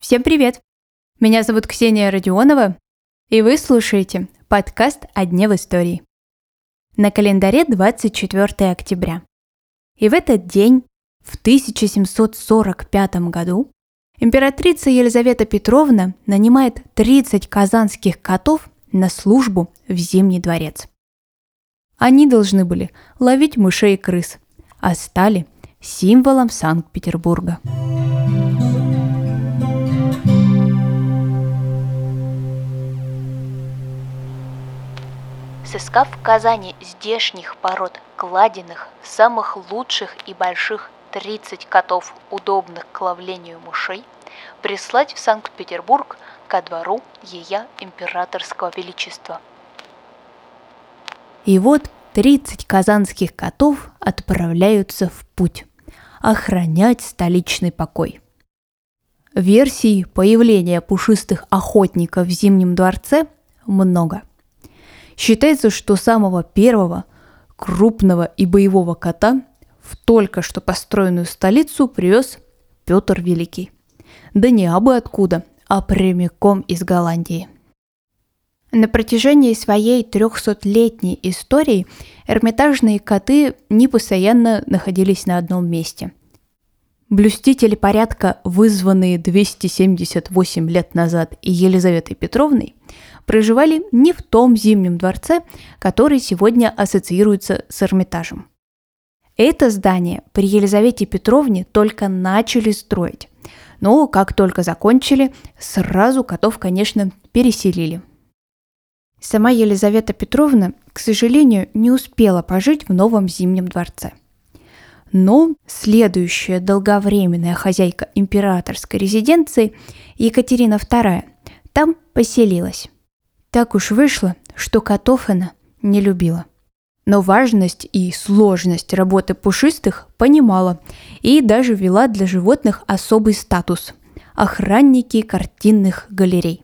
Всем привет! Меня зовут Ксения Родионова, и вы слушаете подкаст «О дне в истории». На календаре 24 октября. И в этот день, в 1745 году, императрица Елизавета Петровна нанимает 30 казанских котов на службу в Зимний дворец. Они должны были ловить мышей и крыс, а стали символом Санкт-Петербурга. Сыскав в Казани здешних пород кладенных, самых лучших и больших 30 котов, удобных к ловлению мышей, прислать в Санкт-Петербург ко двору Ея Императорского Величества. И вот 30 казанских котов отправляются в путь охранять столичный покой. Версий появления пушистых охотников в Зимнем дворце много. Считается, что самого первого крупного и боевого кота в только что построенную столицу привез Петр Великий. Да не абы откуда, а прямиком из Голландии. На протяжении своей трехсотлетней истории эрмитажные коты не постоянно находились на одном месте. Блюстители порядка, вызванные 278 лет назад Елизаветой Петровной, проживали не в том зимнем дворце, который сегодня ассоциируется с Эрмитажем. Это здание при Елизавете Петровне только начали строить. Но как только закончили, сразу котов, конечно, переселили – Сама Елизавета Петровна, к сожалению, не успела пожить в новом Зимнем дворце. Но следующая долговременная хозяйка императорской резиденции Екатерина II там поселилась. Так уж вышло, что котов она не любила. Но важность и сложность работы пушистых понимала и даже ввела для животных особый статус – охранники картинных галерей.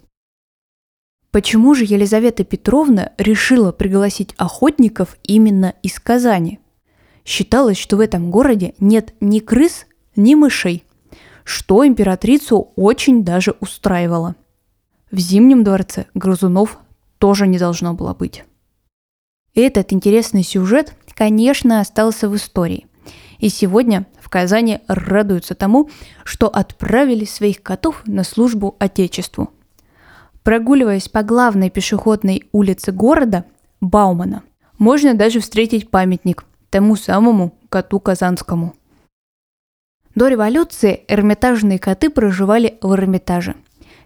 Почему же Елизавета Петровна решила пригласить охотников именно из Казани? Считалось, что в этом городе нет ни крыс, ни мышей, что императрицу очень даже устраивало. В Зимнем дворце грызунов тоже не должно было быть. Этот интересный сюжет, конечно, остался в истории. И сегодня в Казани радуются тому, что отправили своих котов на службу Отечеству – Прогуливаясь по главной пешеходной улице города, Баумана, можно даже встретить памятник тому самому коту Казанскому. До революции эрмитажные коты проживали в Эрмитаже.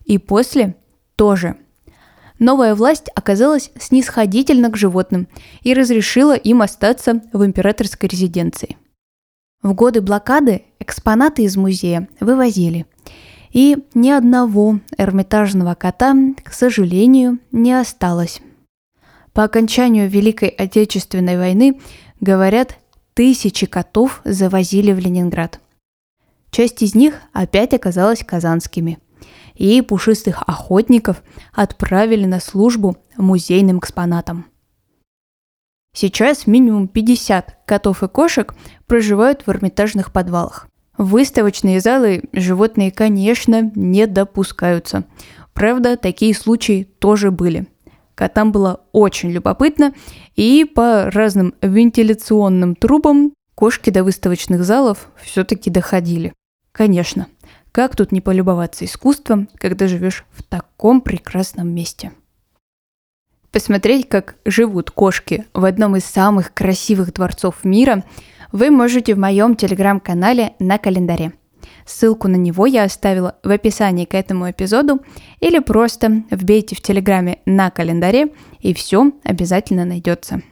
И после тоже. Новая власть оказалась снисходительна к животным и разрешила им остаться в императорской резиденции. В годы блокады экспонаты из музея вывозили – и ни одного эрмитажного кота, к сожалению, не осталось. По окончанию Великой Отечественной войны, говорят, тысячи котов завозили в Ленинград. Часть из них опять оказалась казанскими. И пушистых охотников отправили на службу музейным экспонатам. Сейчас минимум 50 котов и кошек проживают в эрмитажных подвалах. В выставочные залы животные, конечно, не допускаются. Правда, такие случаи тоже были. Котам было очень любопытно, и по разным вентиляционным трубам кошки до выставочных залов все-таки доходили. Конечно, как тут не полюбоваться искусством, когда живешь в таком прекрасном месте? Посмотреть, как живут кошки в одном из самых красивых дворцов мира – вы можете в моем телеграм-канале на календаре. Ссылку на него я оставила в описании к этому эпизоду или просто вбейте в телеграме на календаре и все обязательно найдется.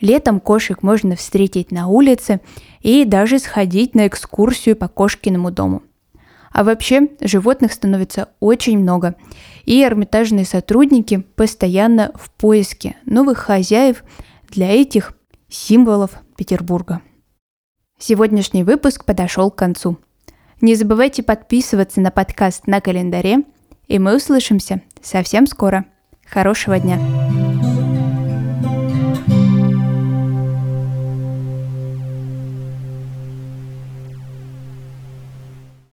Летом кошек можно встретить на улице и даже сходить на экскурсию по кошкиному дому. А вообще животных становится очень много, и эрмитажные сотрудники постоянно в поиске новых хозяев для этих символов Петербурга. Сегодняшний выпуск подошел к концу. Не забывайте подписываться на подкаст на календаре, и мы услышимся совсем скоро. Хорошего дня!